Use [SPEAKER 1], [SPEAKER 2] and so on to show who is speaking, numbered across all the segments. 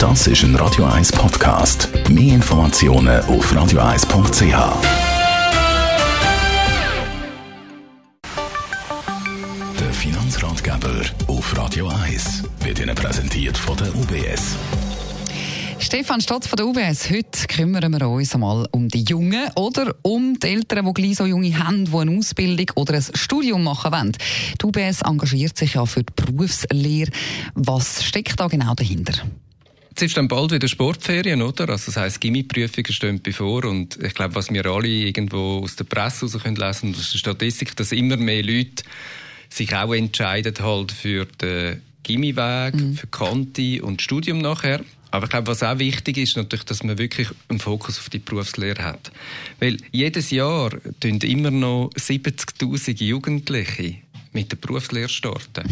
[SPEAKER 1] Das ist ein Radio 1 Podcast. Mehr Informationen auf radio1.ch. Der Finanzratgeber auf Radio 1 wird Ihnen präsentiert von der UBS.
[SPEAKER 2] Stefan Stotz von der UBS. Heute kümmern wir uns einmal um die Jungen oder um die Eltern, die gleich so junge haben, die eine Ausbildung oder ein Studium machen wollen. Die UBS engagiert sich ja für die Berufslehre. Was steckt da genau dahinter?
[SPEAKER 3] Jetzt ist dann bald wieder Sportferien, oder? Also das heisst, Gimmi-Prüfungen stehen bevor und ich glaube, was wir alle irgendwo aus der Presse heraus können lesen und aus der Statistik, dass immer mehr Leute sich auch entscheiden halt für den Gimmi-Weg, mhm. für Kante und Studium nachher. Aber ich glaube, was auch wichtig ist, natürlich, dass man wirklich einen Fokus auf die Berufslehre hat. Weil jedes Jahr tun immer noch 70.000 Jugendliche mit der Berufslehre starten.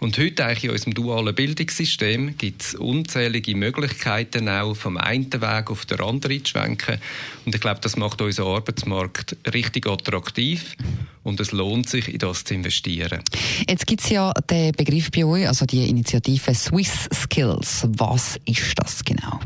[SPEAKER 3] Und heute eigentlich in unserem dualen Bildungssystem gibt es unzählige Möglichkeiten auch vom einen Weg auf den anderen zu schwenken. Und ich glaube, das macht unseren Arbeitsmarkt richtig attraktiv und es lohnt sich, in das zu investieren.
[SPEAKER 2] Jetzt gibt es ja den Begriff bei euch, also die Initiative Swiss Skills. Was ist das genau?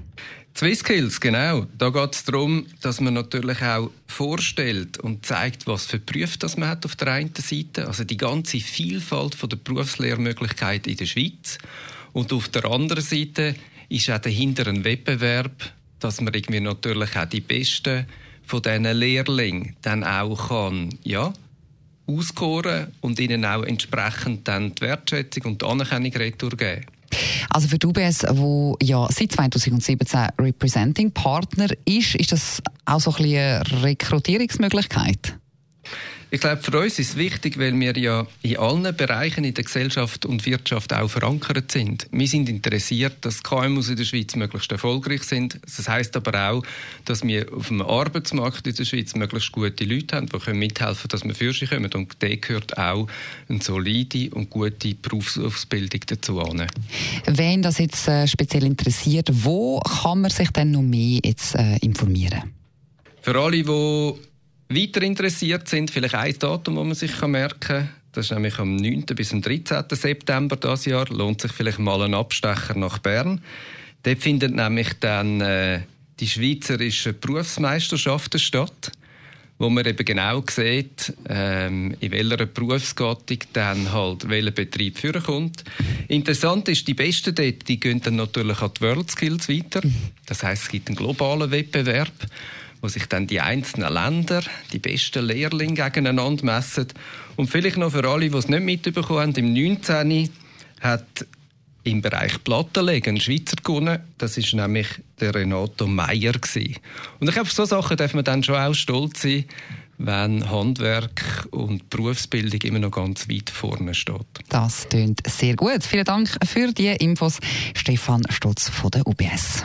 [SPEAKER 3] Skills, genau. Da geht es darum, dass man natürlich auch vorstellt und zeigt, was für Berufe man hat auf der einen Seite, also die ganze Vielfalt von der Berufslehrmöglichkeiten in der Schweiz. Und auf der anderen Seite ist auch dahinter ein Wettbewerb, dass man irgendwie natürlich auch die Besten von diesen Lehrlingen dann auch kann, ja, auskoren und ihnen auch entsprechend dann die Wertschätzung und die Anerkennung retour geben.
[SPEAKER 2] Also für die UBS, wo ja seit 2017 Representing Partner ist, ist das auch so ein bisschen eine Rekrutierungsmöglichkeit?
[SPEAKER 3] Ich glaube, für uns ist es wichtig, weil wir ja in allen Bereichen in der Gesellschaft und Wirtschaft auch verankert sind. Wir sind interessiert, dass KMUs in der Schweiz möglichst erfolgreich sind. Das heißt aber auch, dass wir auf dem Arbeitsmarkt in der Schweiz möglichst gute Leute haben, die können mithelfen dass wir für sie kommen. Und da gehört auch eine solide und gute Berufsausbildung dazu an.
[SPEAKER 2] Wenn das jetzt äh, speziell interessiert, wo kann man sich denn noch mehr jetzt, äh, informieren?
[SPEAKER 3] Für alle, die weiter interessiert sind, vielleicht ein Datum, das man sich merken kann. Das ist nämlich am 9. bis am 13. September dieses Jahr. Lohnt sich vielleicht mal ein Abstecher nach Bern. Dort findet nämlich dann äh, die Schweizerische Berufsmeisterschaften statt, wo man eben genau sieht, ähm, in welcher Berufsgattung dann halt welcher Betrieb vorkommt. Interessant ist, die Besten dort, die gehen dann natürlich an die World Skills weiter. Das heißt, es gibt einen globalen Wettbewerb wo sich dann die einzelnen Länder, die besten Lehrlinge gegeneinander messen. Und vielleicht noch für alle, die es nicht mitbekommen haben, im 19. hat im Bereich Plattenlegen ein Schweizer gewonnen. Das ist nämlich der Renato Meyer Und ich glaube, auf solche Sachen darf man dann schon auch stolz sein, wenn Handwerk und Berufsbildung immer noch ganz weit vorne steht.
[SPEAKER 2] Das klingt sehr gut. Vielen Dank für die Infos, Stefan Stutz von der UBS.